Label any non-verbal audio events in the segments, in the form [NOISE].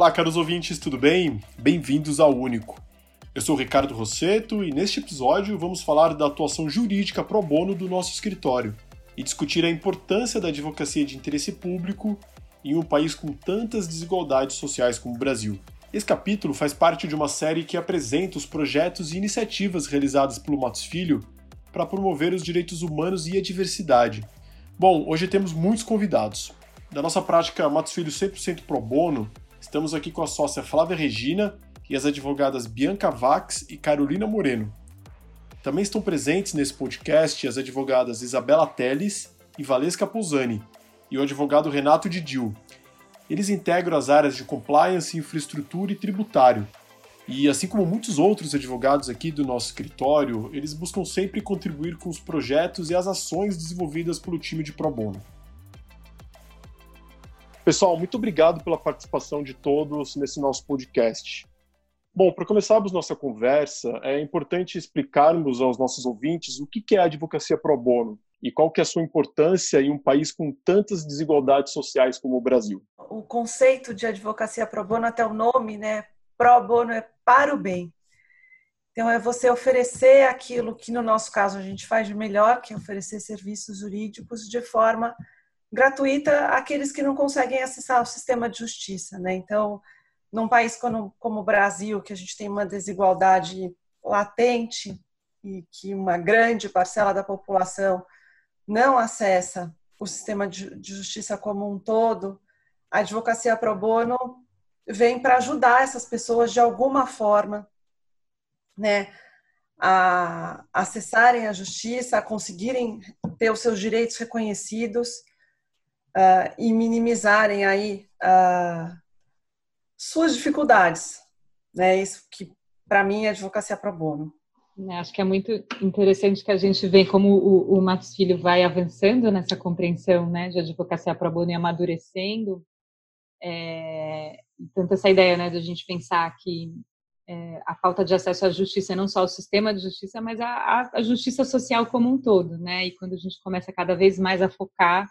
Olá, caros ouvintes, tudo bem? Bem-vindos ao Único. Eu sou Ricardo Rosseto e neste episódio vamos falar da atuação jurídica pro bono do nosso escritório e discutir a importância da advocacia de interesse público em um país com tantas desigualdades sociais como o Brasil. Esse capítulo faz parte de uma série que apresenta os projetos e iniciativas realizadas pelo Matos Filho para promover os direitos humanos e a diversidade. Bom, hoje temos muitos convidados. Da nossa prática Matos Filho 100% pro bono, estamos aqui com a sócia Flávia Regina e as advogadas Bianca Vax e Carolina Moreno. Também estão presentes nesse podcast as advogadas Isabela Teles e Valesca Pousani, e o advogado Renato Didil. Eles integram as áreas de compliance, infraestrutura e tributário. E assim como muitos outros advogados aqui do nosso escritório, eles buscam sempre contribuir com os projetos e as ações desenvolvidas pelo time de Pro Bono. Pessoal, muito obrigado pela participação de todos nesse nosso podcast. Bom, para começarmos nossa conversa, é importante explicarmos aos nossos ouvintes o que é a advocacia pro bono e qual que é a sua importância em um país com tantas desigualdades sociais como o Brasil. O conceito de advocacia pro bono, até o nome, né? Pro bono é para o bem. Então, é você oferecer aquilo que, no nosso caso, a gente faz de melhor, que é oferecer serviços jurídicos de forma gratuita àqueles que não conseguem acessar o sistema de justiça. Né? Então, num país como, como o Brasil, que a gente tem uma desigualdade latente e que uma grande parcela da população não acessa o sistema de, de justiça como um todo, a advocacia pro bono vem para ajudar essas pessoas de alguma forma, né, a acessarem a justiça, a conseguirem ter os seus direitos reconhecidos uh, e minimizarem aí uh, suas dificuldades. Né? Isso que, para mim, é advocacia pro bono. É, acho que é muito interessante que a gente vê como o, o Matos Filho vai avançando nessa compreensão né, de advocacia pro bono e amadurecendo. É, tanto essa ideia né, de a gente pensar que é, a falta de acesso à justiça, não só o sistema de justiça, mas a, a, justiça social como um todo. Né? E quando a gente começa cada vez mais a focar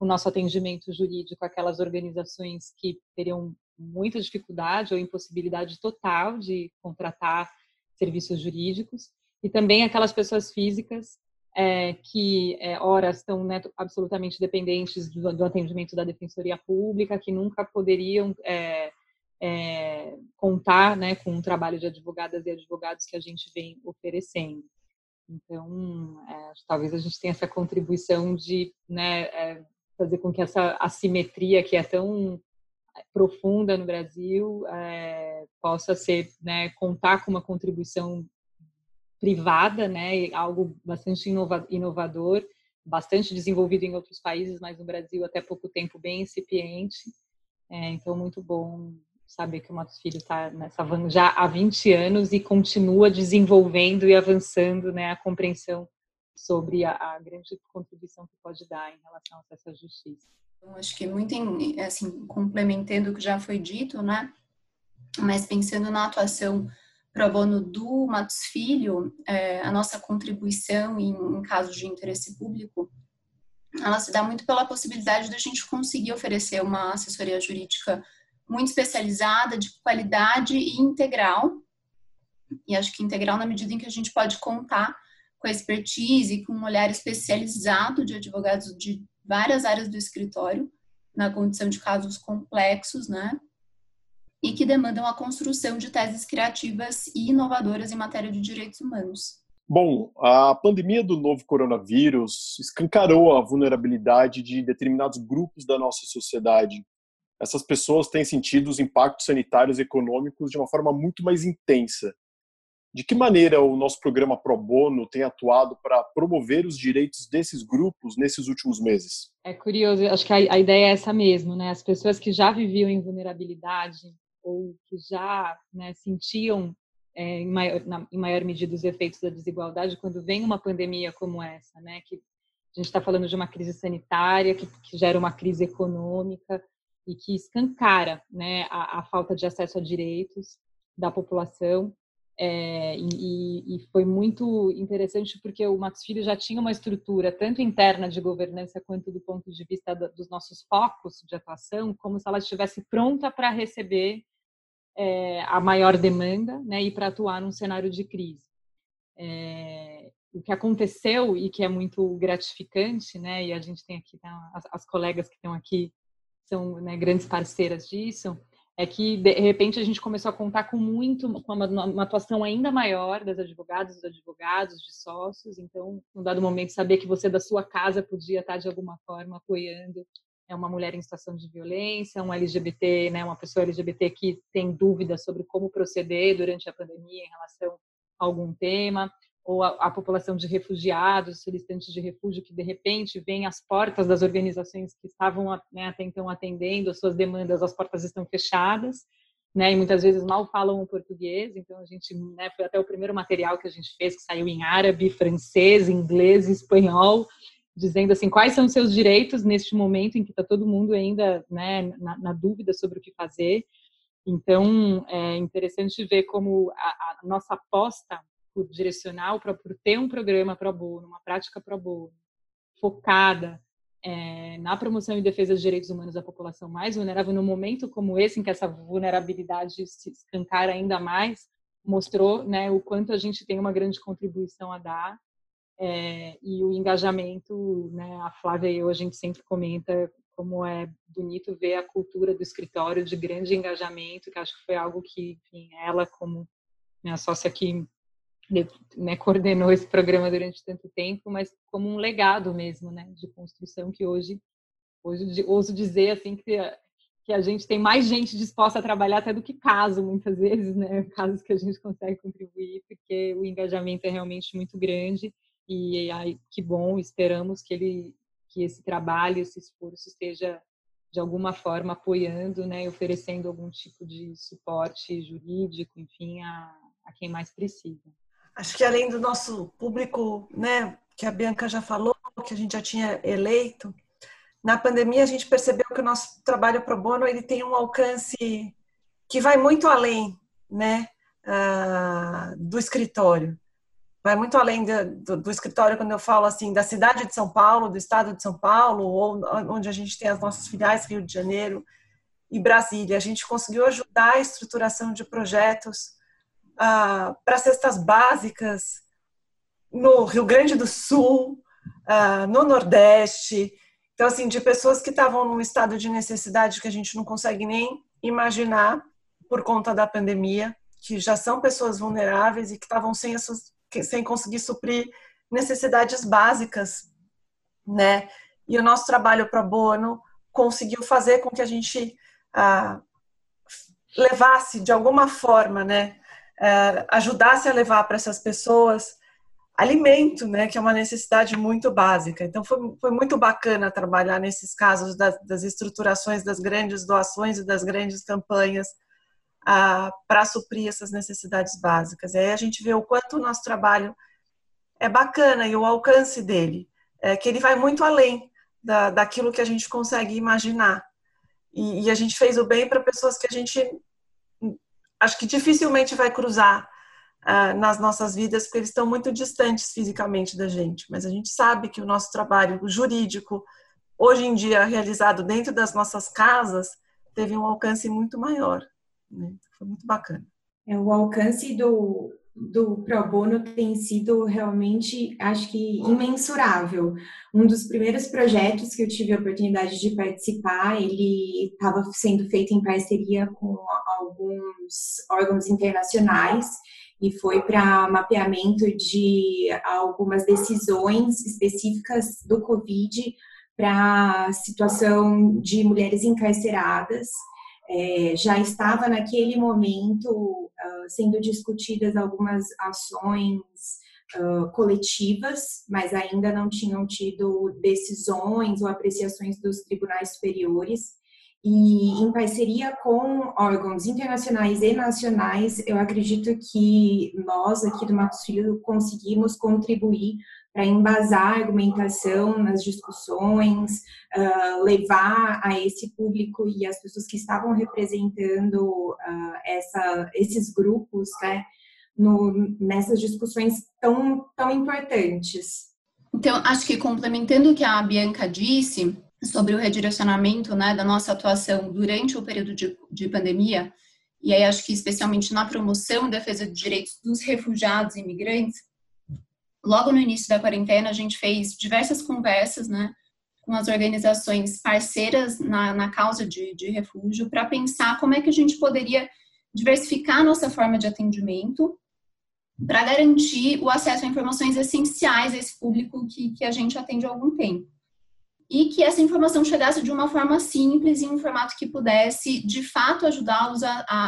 o nosso atendimento jurídico àquelas organizações que teriam muita dificuldade ou impossibilidade total de contratar serviços jurídicos e também aquelas pessoas físicas é, que é, ora estão né, absolutamente dependentes do, do, atendimento da defensoria pública, que nunca poderiam é, é contar né, com o trabalho de advogadas e advogados que a gente vem oferecendo. Então, é, talvez a gente tenha essa contribuição de né, é, fazer com que essa assimetria que é tão profunda no Brasil é, possa ser né, contar com uma contribuição privada, né, algo bastante inova inovador, bastante desenvolvido em outros países, mas no Brasil até pouco tempo bem incipiente. É, então muito bom saber que o Matos Filho está nessa já há 20 anos e continua desenvolvendo e avançando né, a compreensão sobre a, a, grande contribuição que pode dar em relação acesso à justiça. Então, acho que muito em, assim, complementando o que já foi dito, né? Mas pensando na atuação pro bono do Matos Filho, é, a nossa contribuição em, em casos de interesse público, ela se dá muito pela possibilidade da gente conseguir oferecer uma assessoria jurídica muito especializada, de qualidade e integral. E acho que integral na medida em que a gente pode contar com a expertise com um olhar especializado de advogados de várias áreas do escritório, na condição de casos complexos, né? E que demandam a construção de teses criativas e inovadoras em matéria de direitos humanos. Bom, a pandemia do novo coronavírus escancarou a vulnerabilidade de determinados grupos da nossa sociedade. Essas pessoas têm sentido os impactos sanitários e econômicos de uma forma muito mais intensa. De que maneira o nosso programa Pro Bono tem atuado para promover os direitos desses grupos nesses últimos meses? É curioso, acho que a, ideia é essa mesmo, né? As pessoas que já viviam em vulnerabilidade ou que já né, sentiam é, em, maior, na, em maior medida os efeitos da desigualdade quando vem uma pandemia como essa, né? Que a gente está falando de uma crise sanitária que, que, gera uma crise econômica e que escancara, né, a, a falta de acesso a direitos da população é, e, e, foi muito interessante porque o Matos Filho já tinha uma estrutura tanto interna de governança quanto do ponto de vista dos nossos focos de atuação, como se ela estivesse pronta para receber é, a maior demanda né, e para atuar num cenário de crise. É, o que aconteceu e que é muito gratificante, né, e a gente tem aqui, tá, as, as, colegas que estão aqui são né, grandes parceiras disso, é que de repente a gente começou a contar com muito, com uma, uma atuação ainda maior das advogadas, dos advogados, de sócios. Então, num dado momento, saber que você da sua casa podia estar de alguma forma apoiando é uma mulher em situação de violência, um LGBT, né, uma pessoa LGBT que tem dúvidas sobre como proceder durante a pandemia em relação a algum tema, ou a, a população de refugiados, solicitantes de refúgio que de repente vêm às portas das organizações que estavam né, até então atendendo as suas demandas, as portas estão fechadas, né, e muitas vezes mal falam o português, então a gente, né, foi até o primeiro material que a gente fez que saiu em árabe, francês, inglês, espanhol, dizendo assim quais são os seus direitos neste momento em que está todo mundo ainda né, na, na, dúvida sobre o que fazer. Então é interessante ver como a, a nossa aposta por direcionar, por, ter um programa pro bono, uma prática pro bono, focada é, na promoção e defesa dos direitos humanos da população mais vulnerável, no momento como esse, em que essa vulnerabilidade se escancara ainda mais, mostrou né, o quanto a gente tem uma grande contribuição a dar é, e o engajamento, né, a Flávia e eu, a gente sempre comenta como é bonito ver a cultura do escritório de grande engajamento, que acho que foi algo que, enfim, ela como minha sócia que né, coordenou esse programa durante tanto tempo, mas como um legado mesmo, né, de construção que hoje, hoje ouso dizer assim que que a gente tem mais gente disposta a trabalhar até do que caso, muitas vezes, né, [LAUGHS] casos que a gente consegue contribuir, porque o engajamento é realmente muito grande e aí que bom, esperamos que ele que esse trabalho, esse esforço esteja de alguma forma apoiando, né, oferecendo algum tipo de suporte jurídico, enfim, a, a quem mais precisa. Acho que além do nosso público, né, que a Bianca já falou, que a gente já tinha eleito, na pandemia a gente percebeu que o nosso trabalho pro bono ele tem um alcance que vai muito além, né, uh, do escritório. Vai muito além do, do, escritório quando eu falo assim da cidade de São Paulo, do estado de São Paulo, ou onde a gente tem as nossas filiais Rio de Janeiro e Brasília. A gente conseguiu ajudar a estruturação de projetos ah, para cestas básicas no Rio Grande do Sul, ah, no Nordeste. Então, assim, de pessoas que estavam num estado de necessidade que a gente não consegue nem imaginar por conta da pandemia, que já são pessoas vulneráveis e que estavam sem, sem conseguir suprir necessidades básicas, né? E o nosso trabalho pro bono conseguiu fazer com que a gente ah, levasse de alguma forma, né, é, ajudasse a levar para essas pessoas alimento, né, que é uma necessidade muito básica. Então foi, foi muito bacana trabalhar nesses casos das, das estruturações das grandes doações e das grandes campanhas ah, para suprir essas necessidades básicas. E aí a gente vê o quanto o nosso trabalho é bacana e o alcance dele, é que ele vai muito além da, daquilo que a gente consegue imaginar. E, e a gente fez o bem para pessoas que a gente acho que dificilmente vai cruzar uh, nas nossas vidas, porque eles estão muito distantes fisicamente da gente. Mas a gente sabe que o nosso trabalho jurídico, hoje em dia realizado dentro das nossas casas, teve um alcance muito maior. Né? Foi muito bacana. É, o alcance do, do pro bono tem sido realmente, acho que, imensurável. Um dos primeiros projetos que eu tive a oportunidade de participar, ele estava sendo feito em parceria com alguns órgãos internacionais e foi para mapeamento de algumas decisões específicas do Covid para a situação de mulheres encarceradas é, já estava naquele momento uh, sendo discutidas algumas ações uh, coletivas, mas ainda não tinham tido decisões ou apreciações dos tribunais superiores. E em parceria com órgãos internacionais e nacionais, eu acredito que nós aqui do Matos Filho conseguimos contribuir para embasar a argumentação nas discussões, uh, levar a esse público e as pessoas que estavam representando uh, essa, esses grupos, né, no, nessas discussões tão, tão importantes. Então, acho que complementando o que a Bianca disse sobre o redirecionamento né, da nossa atuação durante o período de, de pandemia, e aí acho que especialmente na promoção e defesa de direitos dos refugiados e imigrantes, logo no início da quarentena a gente fez diversas conversas, né, com as organizações parceiras na, na causa de, de refúgio para pensar como é que a gente poderia diversificar nossa forma de atendimento para garantir o acesso a informações essenciais a esse público que, que a gente atende há algum tempo e que essa informação chegasse de uma forma simples, em um formato que pudesse, de fato, ajudá-los a, a,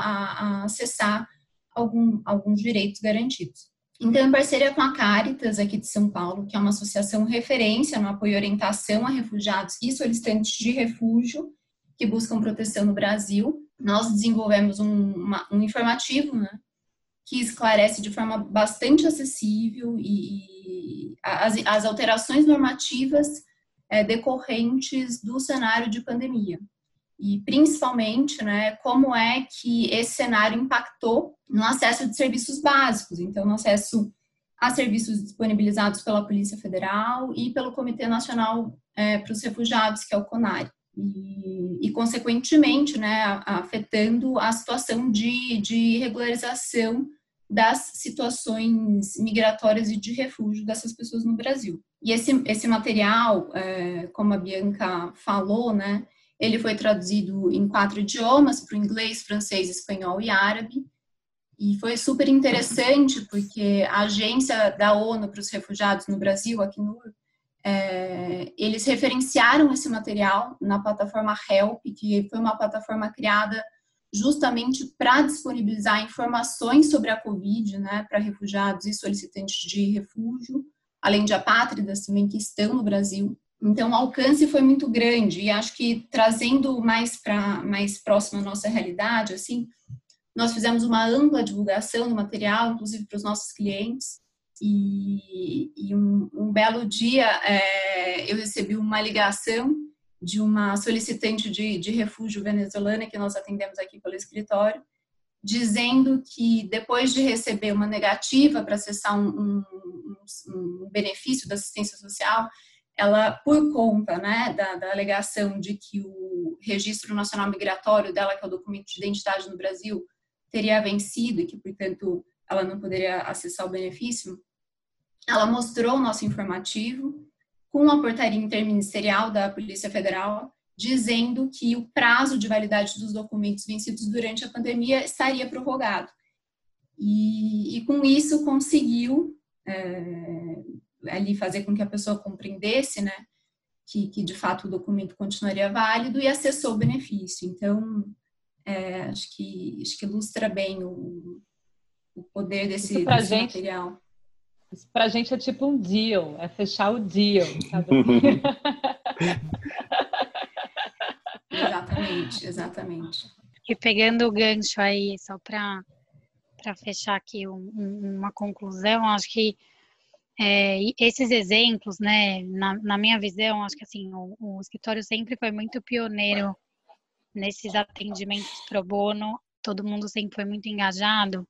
a, acessar algum, alguns direitos garantidos. Então, em parceria com a Caritas, aqui de São Paulo, que é uma associação referência no apoio e orientação a refugiados e solicitantes de refúgio que buscam proteção no Brasil, nós desenvolvemos um, uma, um informativo, né, que esclarece de forma bastante acessível e, e as, as alterações normativas é, decorrentes do cenário de pandemia. E principalmente, né, como é que esse cenário impactou no acesso de serviços básicos, então no acesso a serviços disponibilizados pela Polícia Federal e pelo Comitê Nacional é, para os Refugiados, que é o CONARE. E, e, consequentemente, né, afetando a situação de, de regularização das situações migratórias e de refúgio dessas pessoas no Brasil. E esse, esse material, é, como a Bianca falou, né, ele foi traduzido em quatro idiomas, para o inglês, francês, espanhol e árabe, e foi super interessante porque a agência da ONU para os refugiados no Brasil, aqui no é, eles referenciaram esse material na plataforma Help, que foi uma plataforma criada justamente para disponibilizar informações sobre a Covid, né, para refugiados e solicitantes de refúgio, além de apátridas também que estão no Brasil. Então, o alcance foi muito grande e acho que trazendo mais para mais próximo à nossa realidade, assim, nós fizemos uma ampla divulgação do material, inclusive para os nossos clientes. E, e um, um, belo dia é, eu recebi uma ligação de uma solicitante de, de refúgio venezuelana que nós atendemos aqui pelo escritório, dizendo que depois de receber uma negativa para acessar um, um, um, benefício da assistência social, ela, por conta né, da, da, alegação de que o Registro Nacional Migratório dela, que é o documento de identidade no Brasil, teria vencido e que, portanto, ela não poderia acessar o benefício, ela mostrou o nosso informativo com a portaria interministerial da Polícia Federal, dizendo que o prazo de validade dos documentos vencidos durante a pandemia estaria prorrogado. E, e com isso conseguiu é, ali fazer com que a pessoa compreendesse, né, que, que, de fato o documento continuaria válido e acessou o benefício. Então, é, acho que acho que ilustra bem o, o poder desse, desse gente, material. Isso pra gente é tipo um deal, é fechar o deal, sabe? [LAUGHS] exatamente, exatamente. E pegando o gancho aí, só para fechar aqui um, um, uma conclusão, acho que é, esses exemplos, né, na, na, minha visão, acho que assim, o, o, escritório sempre foi muito pioneiro nesses atendimentos pro bono, todo mundo sempre foi muito engajado,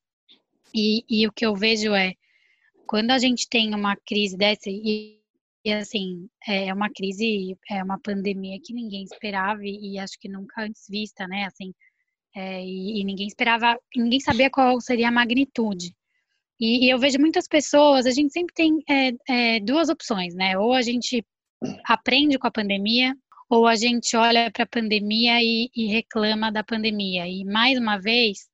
e, e o que eu vejo é, quando a gente tem uma crise dessa, e, e assim, é uma crise, é uma pandemia que ninguém esperava e, e acho que nunca antes vista, né? Assim, é, e, e, ninguém esperava, ninguém sabia qual seria a magnitude. E, e eu vejo muitas pessoas, a gente sempre tem é, é, duas opções, né? Ou a gente aprende com a pandemia, ou a gente olha para a pandemia e, e, reclama da pandemia. E mais uma vez,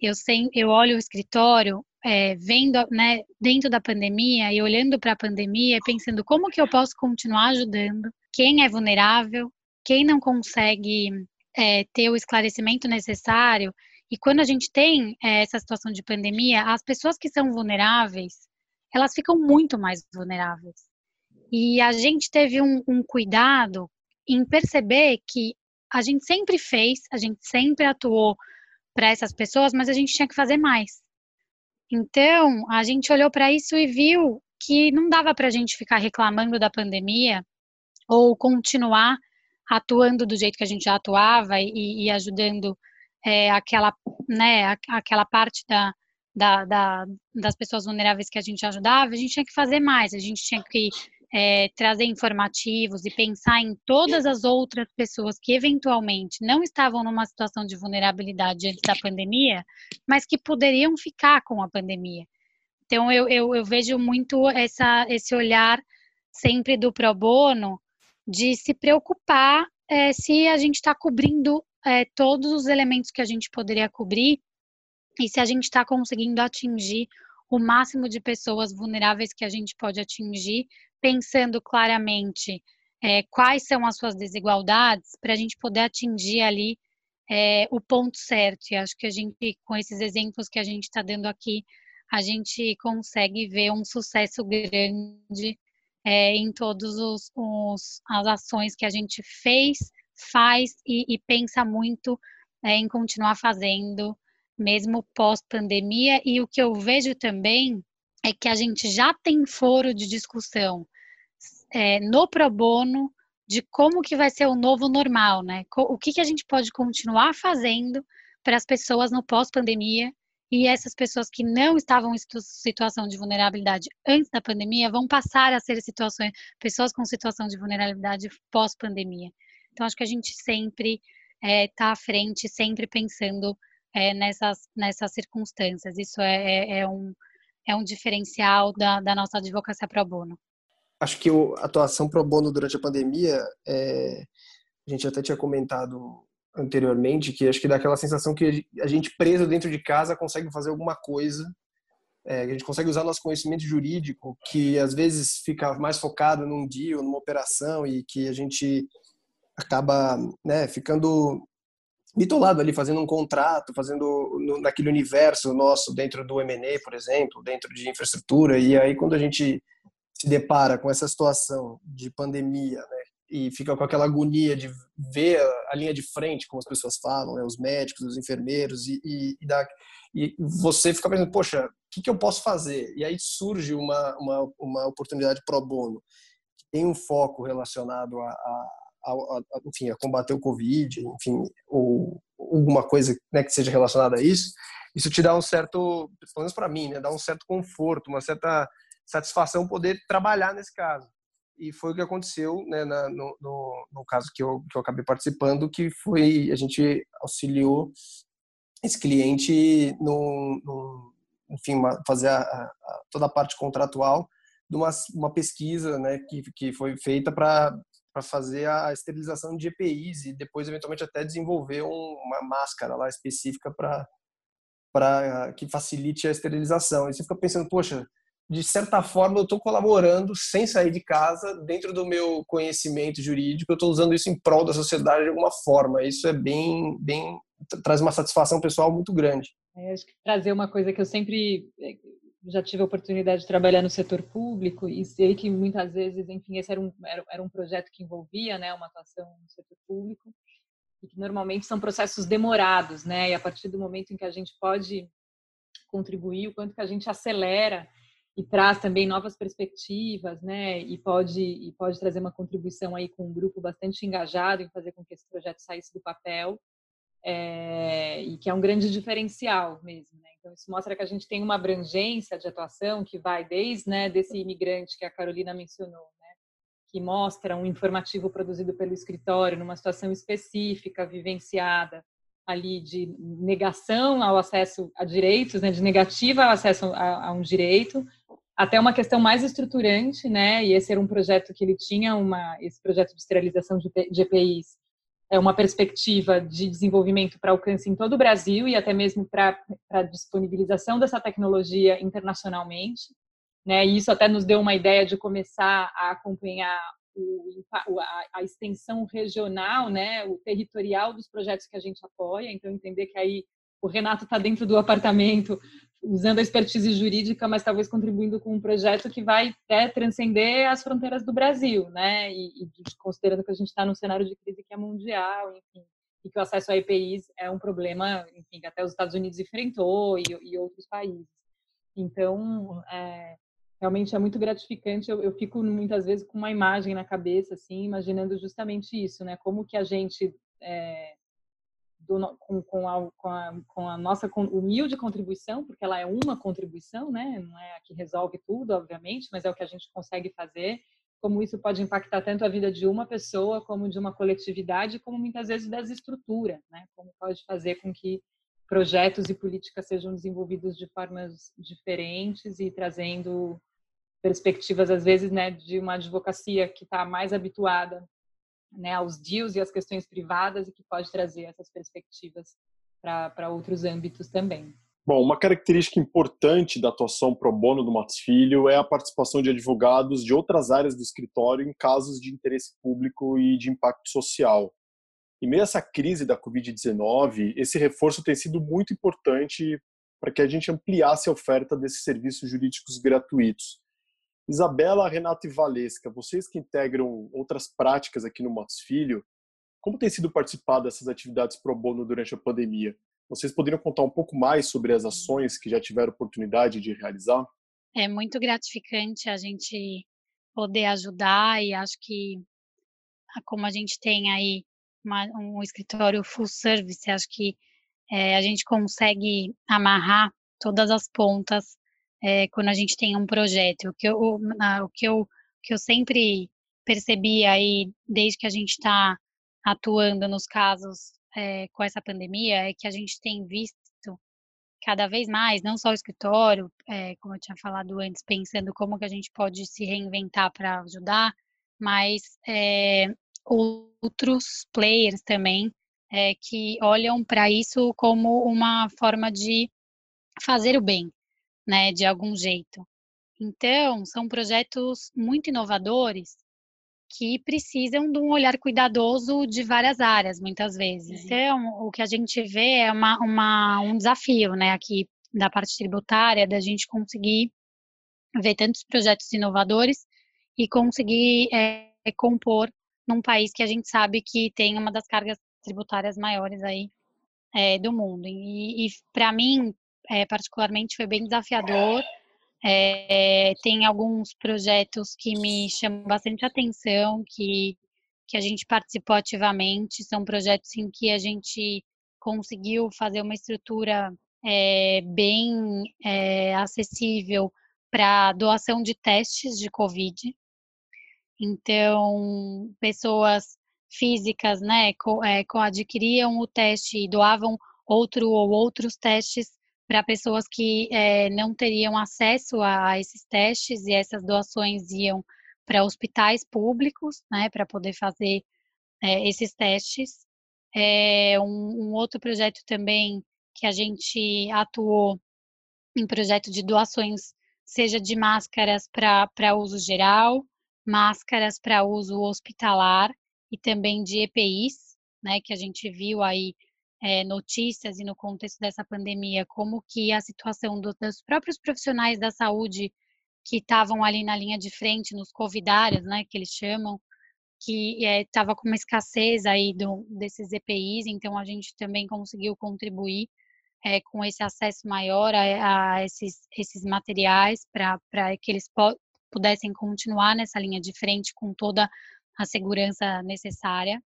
eu, sem, eu olho o escritório é, vendo, né, dentro da pandemia e olhando para a pandemia, pensando como que eu posso continuar ajudando quem é vulnerável, quem não consegue é, ter o esclarecimento necessário. E quando a gente tem é, essa situação de pandemia, as pessoas que são vulneráveis, elas ficam muito mais vulneráveis. E a gente teve um, um cuidado em perceber que a gente sempre fez, a gente sempre atuou para essas pessoas, mas a gente tinha que fazer mais. Então, a gente olhou para isso e viu que não dava para a gente ficar reclamando da pandemia ou continuar atuando do jeito que a gente já atuava e, e ajudando é, aquela, né, aquela parte da, da, da, das pessoas vulneráveis que a gente ajudava, a gente tinha que fazer mais, a gente tinha que é, trazer informativos e pensar em todas as outras pessoas que eventualmente não estavam numa situação de vulnerabilidade antes da pandemia, mas que poderiam ficar com a pandemia. Então, eu, eu, eu vejo muito essa, esse olhar sempre do pro bono de se preocupar é, se a gente está cobrindo é, todos os elementos que a gente poderia cobrir e se a gente está conseguindo atingir o máximo de pessoas vulneráveis que a gente pode atingir, pensando claramente é, quais são as suas desigualdades, para a gente poder atingir ali é, o ponto certo. E acho que a gente, com esses exemplos que a gente está dando aqui, a gente consegue ver um sucesso grande é, em todas as ações que a gente fez, faz e, e pensa muito é, em continuar fazendo, mesmo pós-pandemia. E o que eu vejo também é que a gente já tem foro de discussão é, no pro bono de como que vai ser o novo normal, né? O que, que a gente pode continuar fazendo para as pessoas no pós-pandemia e essas pessoas que não estavam em situação de vulnerabilidade antes da pandemia vão passar a ser situações, pessoas com situação de vulnerabilidade pós-pandemia. Então, acho que a gente sempre está é, tá à frente, sempre pensando é, nessas, nessas circunstâncias. Isso é, é, é, um, é um diferencial da, da nossa advocacia pro bono. Acho que a atuação pro bono durante a pandemia, é, a gente até tinha comentado anteriormente, que acho que dá aquela sensação que a gente preso dentro de casa consegue fazer alguma coisa, é, a gente consegue usar nosso conhecimento jurídico, que às vezes fica mais focado num dia ou numa operação e que a gente acaba né, ficando bitolado ali, fazendo um contrato, fazendo no, naquele universo nosso dentro do M&A, por exemplo, dentro de infraestrutura, e aí quando a gente se depara com essa situação de pandemia, né, e fica com aquela agonia de ver a linha de frente, como as pessoas falam, né? os médicos, os enfermeiros, e, e, e, dá, e você fica pensando, poxa, o que, que, eu posso fazer? E aí surge uma, uma, uma oportunidade pro bono, que tem um foco relacionado a, a, a, a, enfim, a combater o Covid, enfim, ou alguma coisa né, que seja relacionada a isso, isso te dá um certo, pelo menos para mim, né, dá um certo conforto, uma certa satisfação poder trabalhar nesse caso. E foi o que aconteceu né, na, no, no, no, caso que eu, que eu acabei participando, que foi a gente auxiliou esse cliente no, no enfim, uma, fazer a, a, toda a parte contratual de uma, uma pesquisa né, que, que foi feita para para fazer a esterilização de EPIs e depois eventualmente até desenvolver um, uma máscara lá específica para para que facilite a esterilização. E você fica pensando, poxa, de certa forma, eu estou colaborando sem sair de casa, dentro do meu conhecimento jurídico, eu estou usando isso em prol da sociedade de alguma forma. Isso é bem, bem traz uma satisfação pessoal muito grande. É, acho que trazer uma coisa que eu sempre é, já tive a oportunidade de trabalhar no setor público e sei que muitas vezes, enfim, esse era um, era, era um projeto que envolvia né, uma atuação no setor público e que normalmente são processos demorados, né? E a partir do momento em que a gente pode contribuir, o quanto que a gente acelera e traz também novas perspectivas, né? E pode e pode trazer uma contribuição aí com um grupo bastante engajado em fazer com que esse projeto saísse do papel é, e que é um grande diferencial mesmo, né? Então isso mostra que a gente tem uma abrangência de atuação que vai desde né desse imigrante que a Carolina mencionou, né? Que mostra um informativo produzido pelo escritório numa situação específica, vivenciada, ali de negação ao acesso a direitos, né, de negativa ao acesso a, a, um direito, até uma questão mais estruturante, né, e esse era um projeto que ele tinha uma, esse projeto de esterilização de, de EPIs, uma perspectiva de desenvolvimento para alcance em todo o Brasil e até mesmo para a disponibilização dessa tecnologia internacionalmente, né, e isso até nos deu uma ideia de começar a acompanhar o, a, a, extensão regional, né, o territorial dos projetos que a gente apoia. Então, entender que aí o Renato está dentro do apartamento, usando a expertise jurídica, mas talvez contribuindo com um projeto que vai até transcender as fronteiras do Brasil, né? E, e considerando que a gente está num cenário de crise que é mundial, enfim, e que o acesso a EPIs é um problema, enfim, que até os Estados Unidos enfrentou e, e outros países. Então, é, realmente é muito gratificante. Eu, eu, fico muitas vezes com uma imagem na cabeça, assim, imaginando justamente isso, né? Como que a gente, é, do, com, com, a, com, a, com, a, nossa humilde contribuição, porque ela é uma contribuição, né? Não é a que resolve tudo, obviamente, mas é o que a gente consegue fazer. como isso pode impactar tanto a vida de uma pessoa como de uma coletividade, como muitas vezes das estruturas, né? Como pode fazer com que projetos e políticas sejam desenvolvidos de formas diferentes e trazendo perspectivas às vezes, né, de uma advocacia que está mais habituada, né, aos deals e às questões privadas e que pode trazer essas perspectivas para outros âmbitos também. Bom, uma característica importante da atuação pro bono do Matos Filho é a participação de advogados de outras áreas do escritório em casos de interesse público e de impacto social. Em meio a essa crise da Covid-19, esse reforço tem sido muito importante para que a gente ampliasse a oferta desses serviços jurídicos gratuitos. Isabela, Renato e Valesca, vocês que integram outras práticas aqui no Matos Filho, como tem sido participar dessas atividades pro bono durante a pandemia? Vocês poderiam contar um pouco mais sobre as ações que já tiveram oportunidade de realizar? É muito gratificante a gente poder ajudar e acho que como a gente tem aí uma, um escritório full service, acho que é, a gente consegue amarrar todas as pontas é, quando a gente tem um projeto. O que eu, o que eu, que eu sempre percebi aí, desde que a gente está atuando nos casos é, com essa pandemia é que a gente tem visto cada vez mais, não só o escritório, é, como eu tinha falado antes, pensando como que a gente pode se reinventar para ajudar, mas é, outros players também que olham para isso como uma forma de fazer o bem, né, de algum jeito. Então, são projetos muito inovadores que precisam de um olhar cuidadoso de várias áreas, muitas vezes. Então, o que a gente vê é uma, uma, um desafio, né, aqui da parte tributária, da gente conseguir ver tantos projetos inovadores e conseguir é, compor num país que a gente sabe que tem uma das cargas tributárias maiores aí é, do mundo. E, e para mim, é, particularmente, foi bem desafiador é, tem alguns projetos que me chamam bastante atenção, que, que a gente participou ativamente. São projetos em que a gente conseguiu fazer uma estrutura é, bem é, acessível para doação de testes de Covid. Então, pessoas físicas, né, co, é, adquiriam o teste e doavam outro ou outros testes para pessoas que é, não teriam acesso a esses testes e essas doações iam para hospitais públicos, né, para poder fazer é, esses testes. É, um, um, outro projeto também que a gente atuou em projeto de doações, seja de máscaras para uso geral, máscaras para uso hospitalar e também de EPIs, né, que a gente viu aí é, notícias e no contexto dessa pandemia, como que a situação do, dos próprios profissionais da saúde que estavam ali na linha de frente, nos covidários, né, que eles chamam, que estava é, com uma escassez aí do, desses EPIs, então a gente também conseguiu contribuir é, com esse acesso maior a, a esses, esses materiais para que eles pudessem continuar nessa linha de frente com toda a segurança necessária.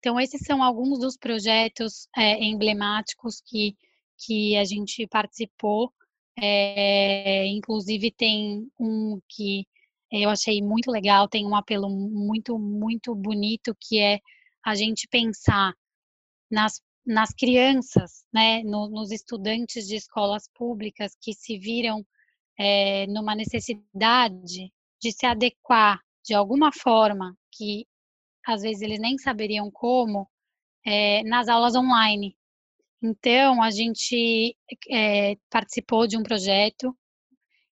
Então, esses são alguns dos projetos é, emblemáticos que, que a gente participou. É, inclusive, tem um que eu achei muito legal, tem um apelo muito, muito bonito, que é a gente pensar nas, nas crianças, né, no, nos estudantes de escolas públicas que se viram é, numa necessidade de se adequar de alguma forma que às vezes eles nem saberiam como, é, nas aulas online. Então, a gente é, participou de um projeto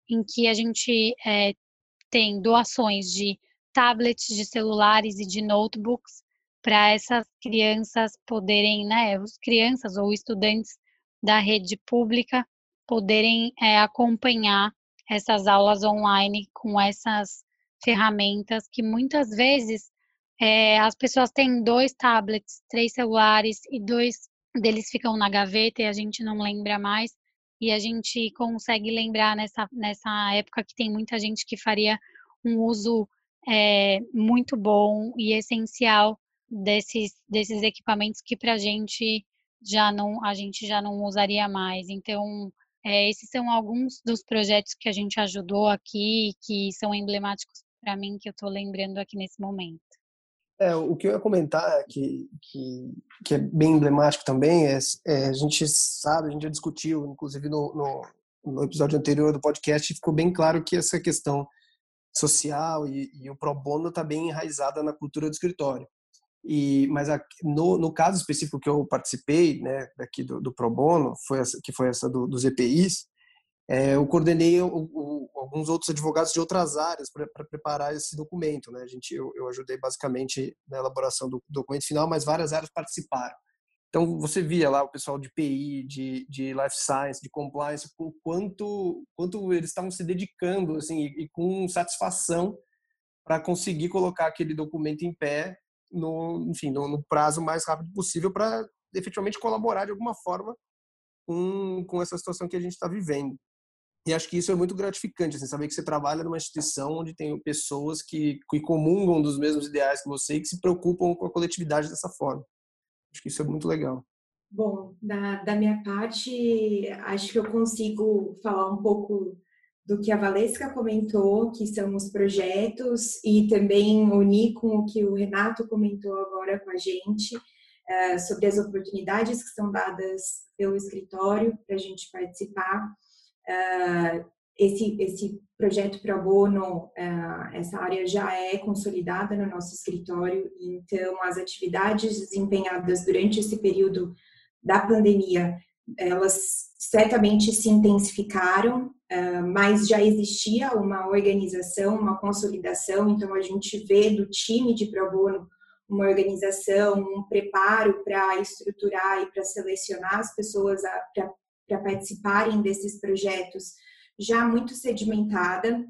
em que a gente é, tem doações de tablets, de celulares e de notebooks para essas crianças poderem, né, os crianças ou estudantes da rede pública poderem é, acompanhar essas aulas online com essas ferramentas que muitas vezes é, as pessoas têm dois tablets, três celulares e dois deles ficam na gaveta e a gente não lembra mais. E a gente consegue lembrar nessa, nessa época que tem muita gente que faria um uso é, muito bom e essencial desses, desses equipamentos que para a gente já não a gente já não usaria mais. Então é, esses são alguns dos projetos que a gente ajudou aqui que são emblemáticos para mim que eu estou lembrando aqui nesse momento. É, o que eu ia comentar, que, que, que é bem emblemático também, é, é, a gente sabe, a gente já discutiu, inclusive no, no, no, episódio anterior do podcast, ficou bem claro que essa questão social e, e o pro bono está bem enraizada na cultura do escritório. E, mas a, no, no caso específico que eu participei, né, daqui do, do pro bono, foi essa, que foi essa do, dos EPIs, é, eu coordenei o, o, alguns outros advogados de outras áreas para preparar esse documento. Né? A gente, eu, eu, ajudei basicamente na elaboração do documento final, mas várias áreas participaram. Então, você via lá o pessoal de PI, de, de Life Science, de Compliance, o quanto, quanto eles estavam se dedicando assim, e, e com satisfação para conseguir colocar aquele documento em pé no, enfim, no, no prazo mais rápido possível para efetivamente colaborar de alguma forma com, com essa situação que a gente está vivendo. E acho que isso é muito gratificante, assim, saber que você trabalha numa instituição onde tem pessoas que, que comungam dos mesmos ideais que você e que se preocupam com a coletividade dessa forma. Acho que isso é muito legal. Bom, da, da minha parte, acho que eu consigo falar um pouco do que a Valesca comentou, que são os projetos, e também unir com o que o Renato comentou agora com a gente, uh, sobre as oportunidades que são dadas pelo escritório para a gente participar. Uh, esse, esse projeto pro bono, uh, essa área já é consolidada no nosso escritório, então as atividades desempenhadas durante esse período da pandemia, elas certamente se intensificaram, uh, mas já existia uma organização, uma consolidação, então a gente vê do time de pro bono uma organização, um preparo para estruturar e para selecionar as pessoas para para participarem desses projetos já muito sedimentada.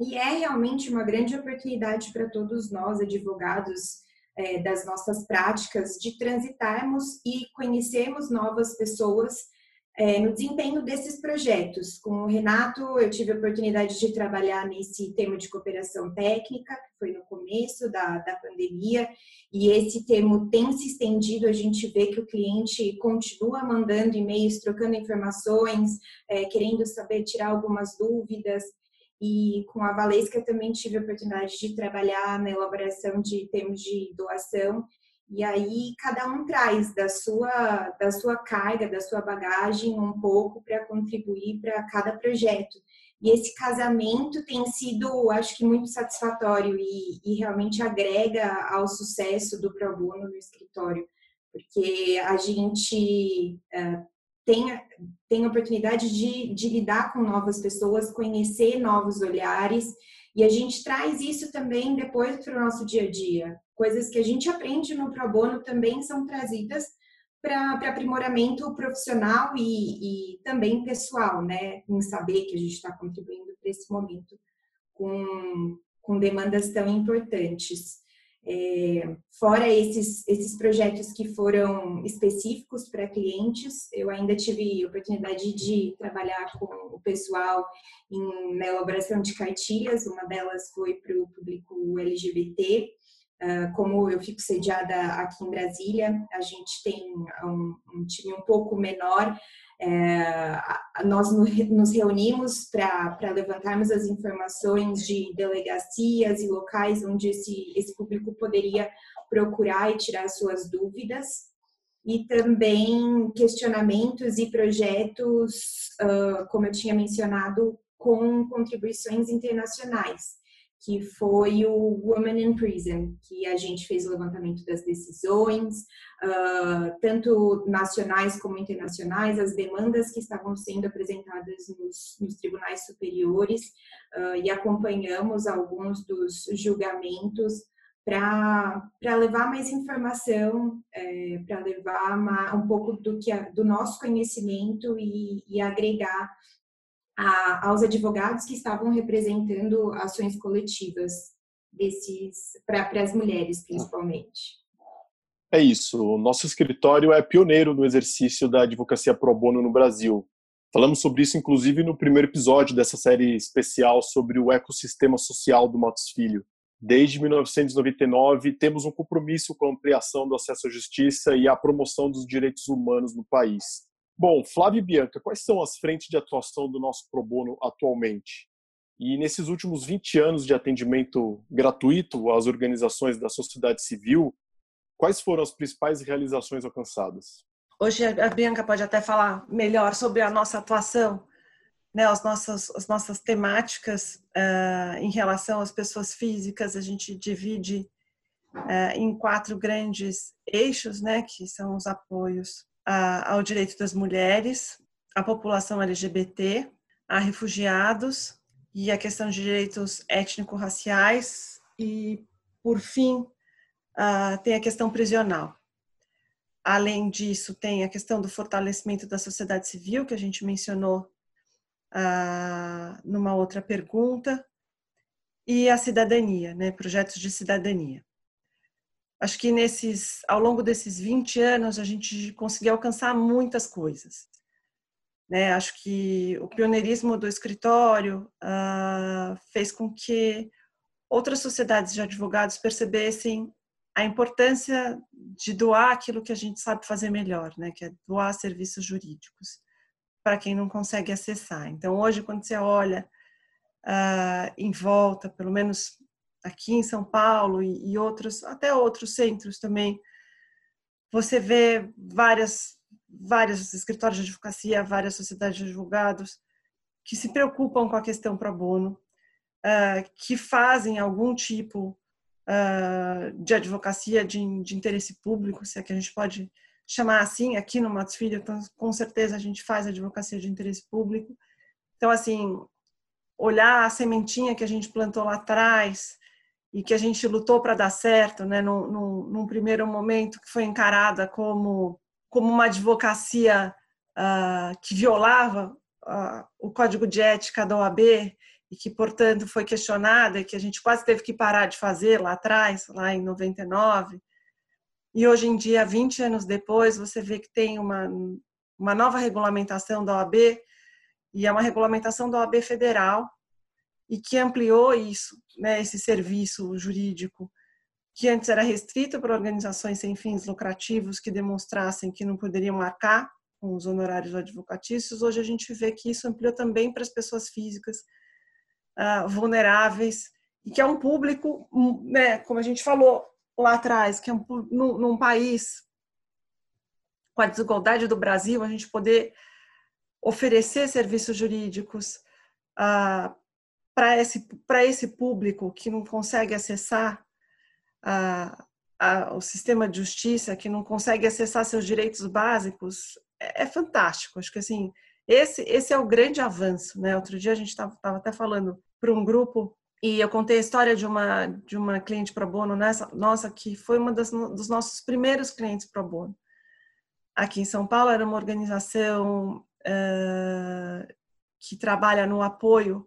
E é realmente uma grande oportunidade para todos nós, advogados, é, das nossas práticas, de transitarmos e conhecermos novas pessoas é, no desempenho desses projetos. Com o Renato, eu tive a oportunidade de trabalhar nesse tema de cooperação técnica, que foi no começo da, da pandemia, e esse termo tem se estendido. A gente vê que o cliente continua mandando e-mails, trocando informações, é, querendo saber, tirar algumas dúvidas. E com a Valesca também tive a oportunidade de trabalhar na elaboração de termos de doação e aí cada um traz da sua da sua carga, da sua bagagem um pouco para contribuir para cada projeto. E esse casamento tem sido, acho que, muito satisfatório e, e realmente agrega ao sucesso do Pro Bono no escritório, porque a gente uh, tem, tem oportunidade de, de lidar com novas pessoas, conhecer novos olhares, e a gente traz isso também depois para o nosso dia a dia coisas que a gente aprende no pro bono também são trazidas para aprimoramento profissional e, e, também pessoal, né? Em saber que a gente está contribuindo para esse momento com, com demandas tão importantes. É, fora esses, esses projetos que foram específicos para clientes, eu ainda tive oportunidade de trabalhar com o pessoal em, na elaboração de cartilhas, uma delas foi para o público LGBT, como eu fico sediada aqui em Brasília, a gente tem um, um time um pouco menor. É, nós nos reunimos para levantarmos as informações de delegacias e locais onde esse, esse público poderia procurar e tirar suas dúvidas e também questionamentos e projetos, uh, como eu tinha mencionado, com contribuições internacionais que foi o Women in Prison, que a gente fez o levantamento das decisões, uh, tanto nacionais como internacionais, as demandas que estavam sendo apresentadas nos, nos tribunais superiores, uh, e acompanhamos alguns dos julgamentos para levar mais informação, é, para levar uma, um pouco do, que, do nosso conhecimento e, e agregar a, aos advogados que estavam representando ações coletivas desses para as mulheres principalmente. É isso. O nosso escritório é pioneiro no exercício da advocacia pro bono no Brasil. Falamos sobre isso, inclusive, no primeiro episódio dessa série especial sobre o ecossistema social do Matos Filho. Desde 1999, temos um compromisso com a ampliação do acesso à justiça e a promoção dos direitos humanos no país. Bom, Flávio e Bianca, quais são as frentes de atuação do nosso pro bono atualmente? E nesses últimos 20 anos de atendimento gratuito às organizações da sociedade civil, quais foram as principais realizações alcançadas? Hoje a Bianca pode até falar melhor sobre a nossa atuação, né, as nossas, as nossas temáticas uh, em relação às pessoas físicas. A gente divide uh, em quatro grandes eixos, né, que são os apoios uh, ao direito das mulheres, à população LGBT, a refugiados e a questão de direitos étnico-raciais e, por fim, tem a questão prisional. Além disso, tem a questão do fortalecimento da sociedade civil, que a gente mencionou ah, numa outra pergunta, e a cidadania, né, projetos de cidadania. Acho que nesses, ao longo desses 20 anos a gente conseguiu alcançar muitas coisas. Né? Acho que o pioneirismo do escritório ah, fez com que outras sociedades de advogados percebessem a importância de doar aquilo que a gente sabe fazer melhor, né? que é doar serviços jurídicos para quem não consegue acessar. Então, hoje, quando você olha uh, em volta, pelo menos aqui em São Paulo e, e, outros, até outros centros também, você vê várias, vários escritórios de advocacia, várias sociedades de advogados que se preocupam com a questão pro bono, uh, que fazem algum tipo uh, de advocacia de, de interesse público, se é que a gente pode chamar assim, aqui no Matos Filho, então, com certeza a gente faz advocacia de interesse público. Então, assim, olhar a sementinha que a gente plantou lá atrás e que a gente lutou para dar certo, né, num, num, num, primeiro momento que foi encarada como, como uma advocacia uh, que violava uh, o código de ética da OAB e que, portanto, foi questionada e que a gente quase teve que parar de fazer lá atrás, lá em 99, e hoje em dia, 20 anos depois, você vê que tem uma, uma nova regulamentação da OAB, e é uma regulamentação da OAB federal, e que ampliou isso, né, esse serviço jurídico, que antes era restrito para organizações sem fins lucrativos que demonstrassem que não poderiam marcar com os honorários advocatícios, hoje a gente vê que isso ampliou também para as pessoas físicas uh, vulneráveis, e que é um público, né, como a gente falou, lá atrás, que é um, num, num país com a desigualdade do Brasil, a gente poder oferecer serviços jurídicos ah, para esse, esse público que não consegue acessar ah, o sistema de justiça, que não consegue acessar seus direitos básicos, é, é fantástico. Acho que assim, esse, esse é o grande avanço. Né? Outro dia a gente estava até falando para um grupo e eu contei a história de uma de uma cliente pro bono nessa nossa que foi uma das, dos nossos primeiros clientes pro bono aqui em São Paulo era uma organização uh, que trabalha no apoio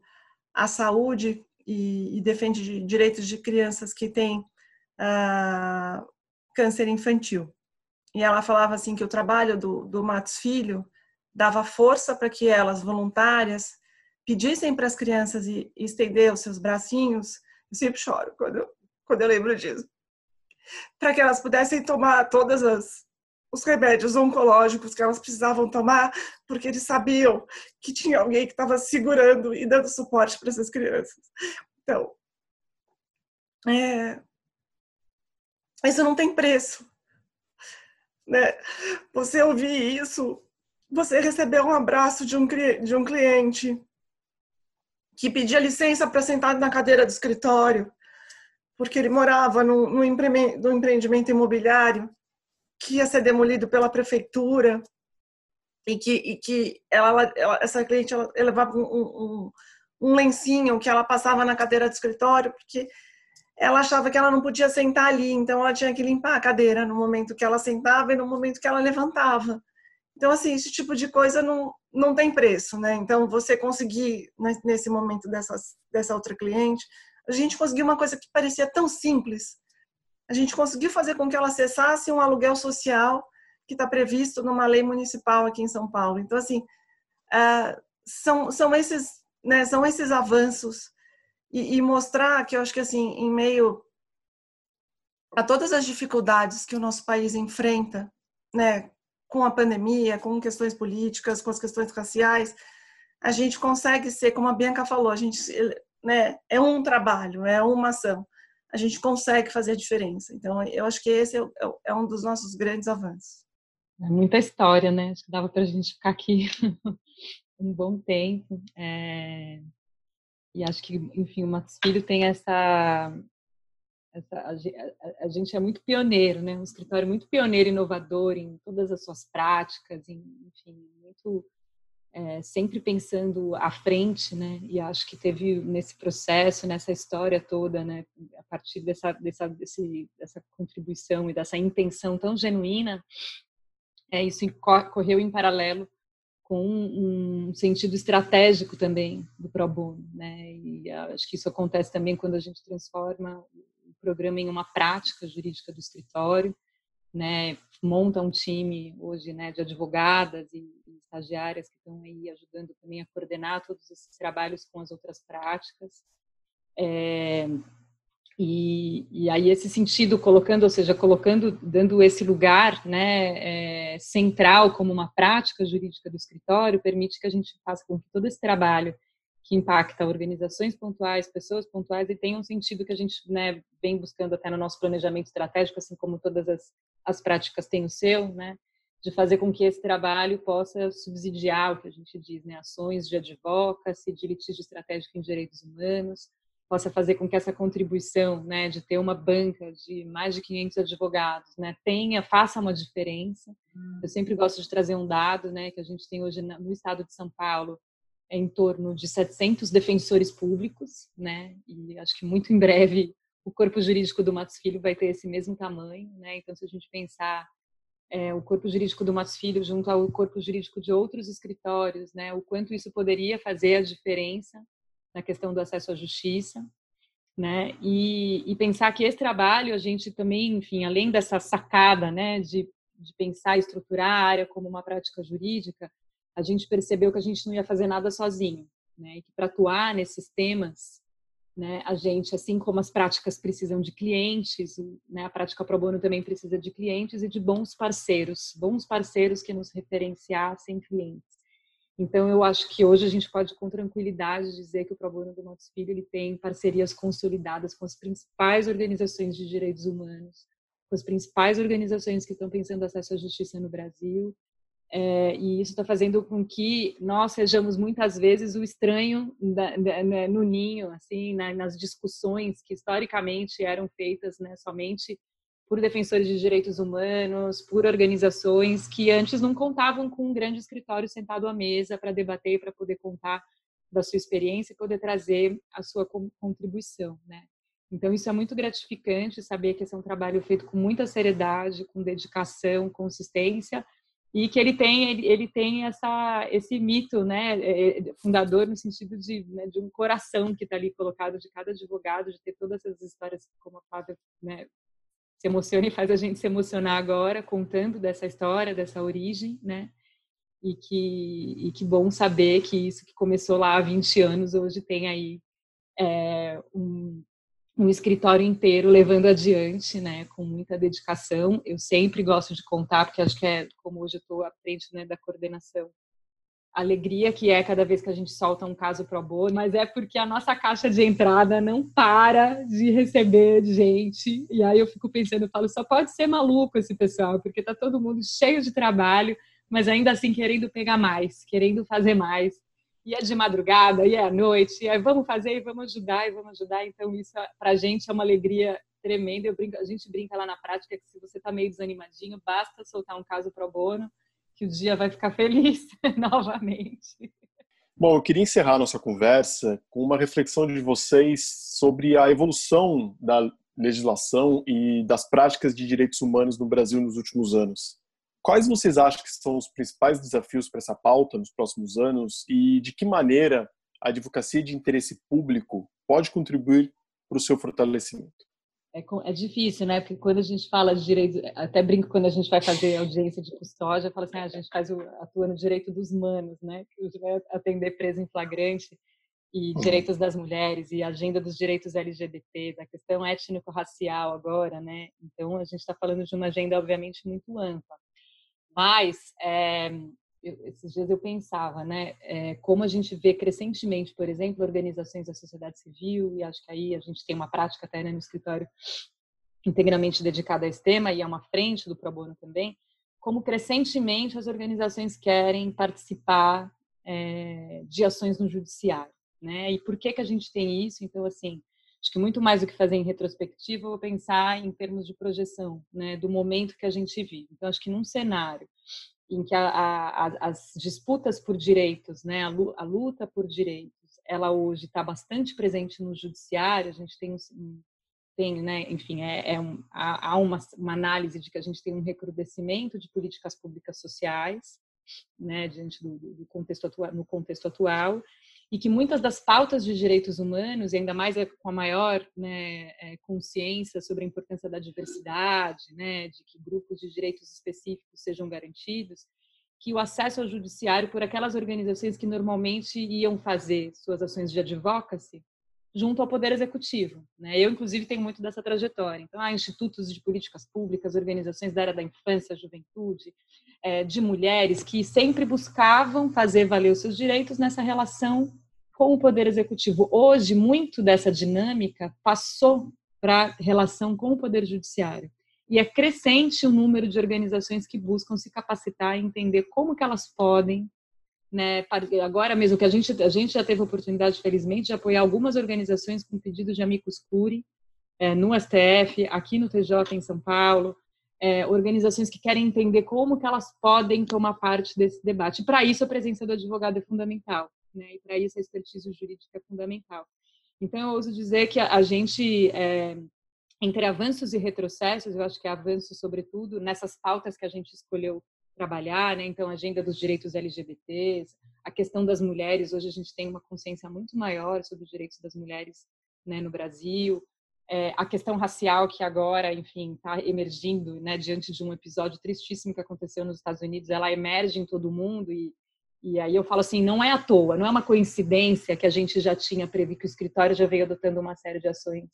à saúde e, e defende direitos de crianças que têm uh, câncer infantil e ela falava assim que o trabalho do, do Matos Filho dava força para que elas voluntárias pedissem para as crianças e, estender os seus bracinhos, eu sempre choro quando, quando eu lembro disso. Para que elas pudessem tomar todos os remédios oncológicos que elas precisavam tomar, porque eles sabiam que tinha alguém que estava segurando e dando suporte para essas crianças. Então, é, isso não tem preço. Né? Você ouvir isso, você receber um abraço de um, de um cliente que pedia licença para sentar na cadeira do escritório, porque ele morava num, empreendimento imobiliário que ia ser demolido pela prefeitura e que, e que ela, ela, essa cliente ela, ela levava um, um, um lencinho que ela passava na cadeira do escritório, porque ela achava que ela não podia sentar ali, então ela tinha que limpar a cadeira no momento que ela sentava e no momento que ela levantava. Então, assim, esse tipo de coisa não, não tem preço, né? Então, você conseguir, nesse momento dessas, dessa outra cliente, a gente conseguiu uma coisa que parecia tão simples. A gente conseguiu fazer com que ela acessasse um aluguel social que está previsto numa lei municipal aqui em São Paulo. Então, assim, uh, são, são, esses, né, são esses avanços e, e mostrar que eu acho que, assim, em meio a todas as dificuldades que o nosso país enfrenta, né, com a pandemia, com questões políticas, com as questões raciais, a gente consegue ser, como a Bianca falou, a gente né, é um trabalho, é uma ação. A gente consegue fazer a diferença. Então, eu acho que esse é, é, é um dos nossos grandes avanços. É muita história, né? Acho que dava para a gente ficar aqui [LAUGHS] um bom tempo. É... E acho que, enfim, o Matos Filho tem essa. essa a, gente é muito pioneiro, né? Um escritório muito pioneiro, inovador em todas as suas práticas, em, enfim, muito. É, sempre pensando à frente, né? E acho que teve nesse processo, nessa história toda, né? A partir dessa, dessa, desse, dessa contribuição e dessa intenção tão genuína, é, isso correu em paralelo com um sentido estratégico também do pro bono, né? E acho que isso acontece também quando a gente transforma o programa em uma prática jurídica do escritório, né? Monta um time hoje, né, de advogadas e, estagiárias que estão aí ajudando também a coordenar todos esses trabalhos com as outras práticas. É, e, e, aí esse sentido colocando, ou seja, colocando, dando esse lugar, né, é, central como uma prática jurídica do escritório, permite que a gente faça com que todo esse trabalho que impacta organizações pontuais, pessoas pontuais, e tenha um sentido que a gente né, vem buscando até no nosso planejamento estratégico, assim como todas as, as práticas têm o seu, né, de fazer com que esse trabalho possa subsidiar o que a gente diz, né, ações de advocacy, de litígio estratégico em direitos humanos, possa fazer com que essa contribuição, né, de ter uma banca de mais de 500 advogados, né, tenha, faça uma diferença. Hum. Eu sempre gosto de trazer um dado, né, que a gente tem hoje no estado de São Paulo, é em torno de 700 defensores públicos, né, e acho que muito em breve o corpo jurídico do Matos Filho vai ter esse mesmo tamanho, né, então se a gente pensar é, o corpo jurídico do Matos Filho junto ao corpo jurídico de outros escritórios, né, o quanto isso poderia fazer a diferença na questão do acesso à justiça, né? E, e, pensar que esse trabalho a gente também, enfim, além dessa sacada, né, de, de pensar e estruturar a área como uma prática jurídica, a gente percebeu que a gente não ia fazer nada sozinho, né? E que para atuar nesses temas, né, a gente, assim como as práticas precisam de clientes, né, a prática pro bono também precisa de clientes e de bons parceiros, bons parceiros que nos referenciassem clientes. Então, eu acho que hoje a gente pode, com tranquilidade, dizer que o Pro Bono do Matos Filho ele tem parcerias consolidadas com as principais organizações de direitos humanos, com as principais organizações que estão pensando acesso à justiça no Brasil. É, e isso está fazendo com que nós sejamos muitas vezes o estranho da, da, né, no ninho, assim, na, nas discussões que historicamente eram feitas né, somente por defensores de direitos humanos, por organizações que antes não contavam com um grande escritório sentado à mesa para debater e para poder contar da sua experiência e poder trazer a sua contribuição, né? Então isso é muito gratificante saber que esse é um trabalho feito com muita seriedade, com dedicação, consistência e que ele tem ele, ele tem essa esse mito, né, é, é, fundador no sentido de, né, de um coração que está ali colocado de cada advogado, de ter todas essas histórias como a Flávia né, se emociona e faz a gente se emocionar agora, contando dessa história, dessa origem, né? E que, e que bom saber que isso que começou lá há 20 anos, hoje tem aí é, um, um escritório inteiro levando adiante, né, com muita dedicação. Eu sempre gosto de contar, porque acho que é como hoje eu estou à frente né, da coordenação alegria que é cada vez que a gente solta um caso pro bono, mas é porque a nossa caixa de entrada não para de receber gente. E aí eu fico pensando, eu falo, só pode ser maluco esse pessoal, porque tá todo mundo cheio de trabalho, mas ainda assim querendo pegar mais, querendo fazer mais. E é de madrugada, e é à noite, e é vamos fazer, e vamos ajudar, e vamos ajudar. Então isso pra gente é uma alegria tremenda. Brinco, a gente brinca lá na prática que se você tá meio desanimadinho, basta soltar um caso pro bono que o dia vai ficar feliz [LAUGHS] novamente. Bom, eu queria encerrar nossa conversa com uma reflexão de vocês sobre a evolução da legislação e das práticas de direitos humanos no Brasil nos últimos anos. Quais vocês acham que são os principais desafios para essa pauta nos próximos anos e de que maneira a advocacia de interesse público pode contribuir para o seu fortalecimento? é, é difícil, né? Porque quando a gente fala de direito, até brinco quando a gente vai fazer audiência de custódia, fala assim, ah, a gente faz o, atua no direito dos manos, né? Que gente vai atender preso em flagrante e uhum. direitos das mulheres e agenda dos direitos LGBT, da questão étnico-racial agora, né? Então a gente está falando de uma agenda obviamente muito ampla, mas é, eu, esses dias eu pensava, né, é, como a gente vê crescentemente, por exemplo, organizações da sociedade civil, e acho que aí a gente tem uma prática até né, no escritório integralmente dedicada a esse tema, e é uma frente do Pro Bono também, como crescentemente as organizações querem participar é, de ações no judiciário, né? E por que que a gente tem isso? Então, assim, acho que muito mais do que fazer em retrospectiva, eu vou pensar em termos de projeção, né? Do momento que a gente vive. Então, acho que num cenário em que a, a, as disputas por direitos, né? A luta por direitos, ela hoje está bastante presente no judiciário. A gente tem tem, né, enfim, é, é um, há uma, uma, análise de que a gente tem um recrudescimento de políticas públicas sociais, né, diante do, do contexto atual, no contexto atual, e que muitas das pautas de direitos humanos, e ainda mais é com a maior né, é, consciência sobre a importância da diversidade, né, de que grupos de direitos específicos sejam garantidos, que o acesso ao judiciário por aquelas organizações que normalmente iam fazer suas ações de advocacy junto ao Poder Executivo. Né? Eu, inclusive, tenho muito dessa trajetória. Então, há institutos de políticas públicas, organizações da área da infância, juventude, é, de mulheres, que sempre buscavam fazer valer os seus direitos nessa relação com o Poder Executivo. Hoje, muito dessa dinâmica passou para a relação com o Poder Judiciário. E é crescente o número de organizações que buscam se capacitar e entender como que elas podem né, agora mesmo que a gente, a gente já teve a oportunidade, felizmente, de apoiar algumas organizações com pedido de amicus curi, é, no STF, aqui no TJ em São Paulo, é, organizações que querem entender como que elas podem tomar parte desse debate. Para isso, a presença do advogado é fundamental, né, e para isso a expertise jurídica é fundamental. Então, eu ouso dizer que a, gente, é, entre avanços e retrocessos, eu acho que é avanço, sobretudo, nessas pautas que a gente escolheu trabalhar, né? Então, a agenda dos direitos LGBTs, a questão das mulheres. Hoje a gente tem uma consciência muito maior sobre os direitos das mulheres né, no Brasil. É, a questão racial que agora, enfim, está emergindo, né, diante de um episódio tristíssimo que aconteceu nos Estados Unidos, ela emerge em todo mundo e e aí eu falo assim, não é à toa, não é uma coincidência que a gente já tinha previsto que o escritório já veio adotando uma série de ações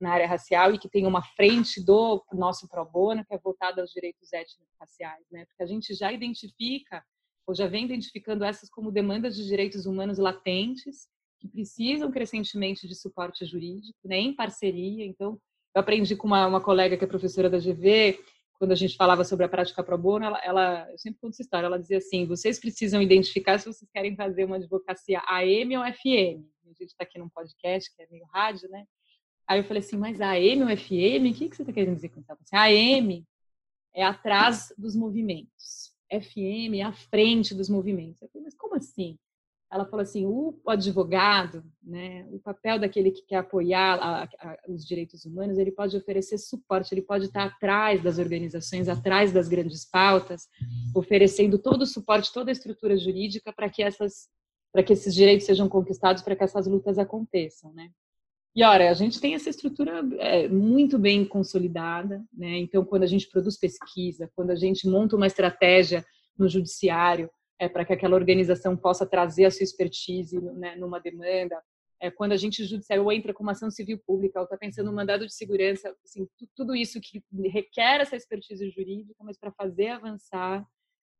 na área racial e que tem uma frente do nosso pro bono que é voltada aos direitos étnicos raciais, né? Porque a gente já identifica ou já vem identificando essas como demandas de direitos humanos latentes que precisam crescentemente de suporte jurídico, né, em parceria. Então, eu aprendi com uma, uma colega que é professora da GV, quando a gente falava sobre a prática pro bono, ela, ela eu sempre conto essa história, ela dizia assim, vocês precisam identificar se vocês querem fazer uma advocacia AM ou FM. A gente está aqui num podcast, que é meio rádio, né? Aí eu falei assim, mas AM ou FM? O que, que você está querendo dizer com isso? Assim, AM é atrás dos movimentos. FM é à frente dos movimentos. Eu falei, mas como assim? Ela falou assim, o advogado, né, o papel daquele que quer apoiar a, a, os direitos humanos, ele pode oferecer suporte, ele pode estar atrás das organizações, atrás das grandes pautas, oferecendo todo o suporte, toda a estrutura jurídica para que essas para que esses direitos sejam conquistados, para que essas lutas aconteçam, né? E olha, a gente tem essa estrutura é, muito bem consolidada, né? Então, quando a gente produz pesquisa, quando a gente monta uma estratégia no judiciário é, para que aquela organização possa trazer a sua expertise né, numa demanda, é, quando a gente judiciário ou entra com uma ação civil pública ou está pensando no mandado de segurança, assim, tudo isso que requer essa expertise jurídica, mas para fazer avançar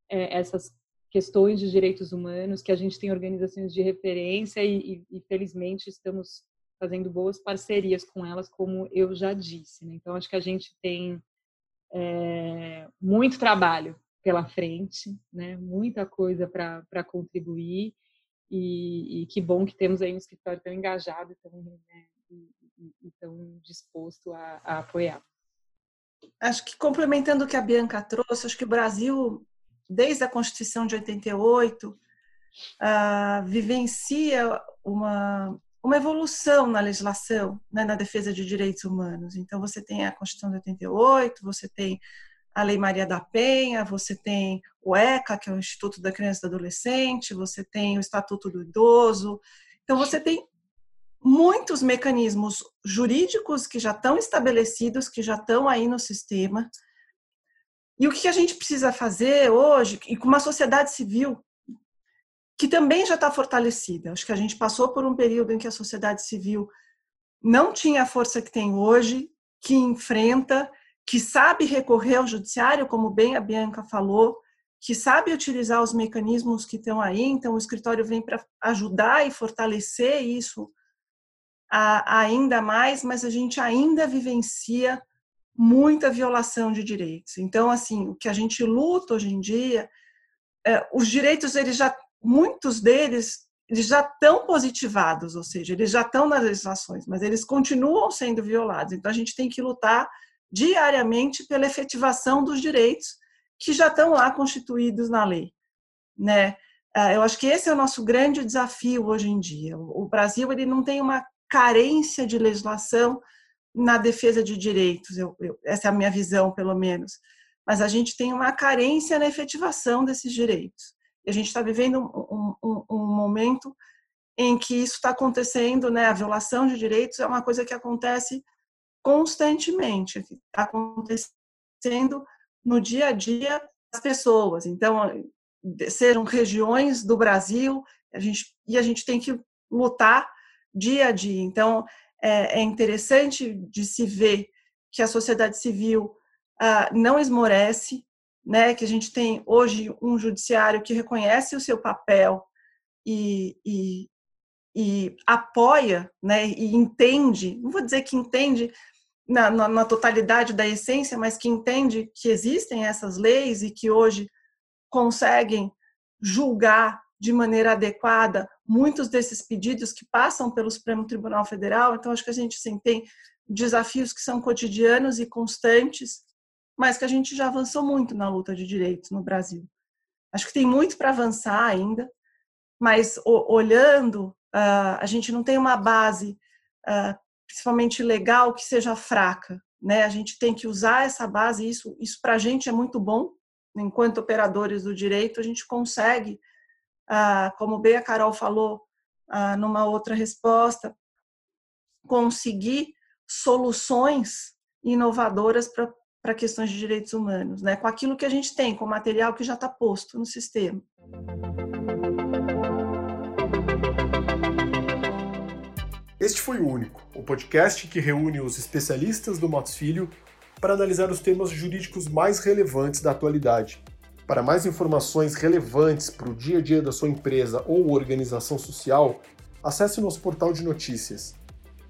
é, essas questões de direitos humanos, que a gente tem organizações de referência e, e, e felizmente estamos fazendo boas parcerias com elas, como eu já disse. Né? Então, acho que a gente tem é, muito trabalho pela frente, né? muita coisa para contribuir, e, e, que bom que temos aí um escritório tão engajado tão, né? e, e, e, tão disposto a, a apoiar. Acho que complementando o que a Bianca trouxe, acho que o Brasil, desde a Constituição de 88, uh, ah, vivencia uma, uma evolução na legislação, né, na defesa de direitos humanos. Então, você tem a Constituição de 88, você tem a Lei Maria da Penha, você tem o ECA, que é o Instituto da Criança e do Adolescente, você tem o Estatuto do Idoso. Então, você tem muitos mecanismos jurídicos que já estão estabelecidos, que já estão aí no sistema. E o que a gente precisa fazer hoje, e com uma sociedade civil que também já está fortalecida. Acho que a gente passou por um período em que a sociedade civil não tinha a força que tem hoje, que enfrenta, que sabe recorrer ao judiciário, como bem a Bianca falou, que sabe utilizar os mecanismos que estão aí, então o escritório vem para ajudar e fortalecer isso a, ainda mais, mas a gente ainda vivencia muita violação de direitos. Então, assim, o que a gente luta hoje em dia, é, os direitos, eles já, muitos deles, eles já estão positivados, ou seja, eles já estão nas legislações, mas eles continuam sendo violados. Então, a gente tem que lutar diariamente pela efetivação dos direitos que já estão lá constituídos na lei, né? Ah, eu acho que esse é o nosso grande desafio hoje em dia. O Brasil ele não tem uma carência de legislação na defesa de direitos, eu, eu, essa é a minha visão, pelo menos. Mas a gente tem uma carência na efetivação desses direitos. E a gente está vivendo um, um, um, momento em que isso está acontecendo, né? A violação de direitos é uma coisa que acontece constantemente, está acontecendo no dia a dia das pessoas. Então, sejam regiões do Brasil, a gente, e a gente tem que lutar dia a dia. Então, é, é interessante de se ver que a sociedade civil ah, não esmorece, né? Que a gente tem hoje um judiciário que reconhece o seu papel e, e, e apoia, né? E entende, não vou dizer que entende na, na, na totalidade da essência, mas que entende que existem essas leis e que hoje conseguem julgar de maneira adequada muitos desses pedidos que passam pelo Supremo Tribunal Federal. Então, acho que a gente sim, tem desafios que são cotidianos e constantes, mas que a gente já avançou muito na luta de direitos no Brasil. Acho que tem muito para avançar ainda, mas olhando, ah, a gente não tem uma base, ah, principalmente legal, que seja fraca. Né? A gente tem que usar essa base, isso, isso para a gente é muito bom, enquanto operadores do direito, a gente consegue ah, como bem a Carol falou ah, numa outra resposta, conseguir soluções inovadoras para questões de direitos humanos, né? com aquilo que a gente tem, com o material que já está posto no sistema. Este foi o Único, o podcast que reúne os especialistas do Matos Filho para analisar os temas jurídicos mais relevantes da atualidade para mais informações relevantes para o dia a dia da sua empresa ou organização social, acesse nosso portal de notícias.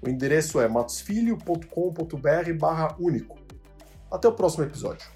O endereço é matosfilho.com.br/único. Até o próximo episódio.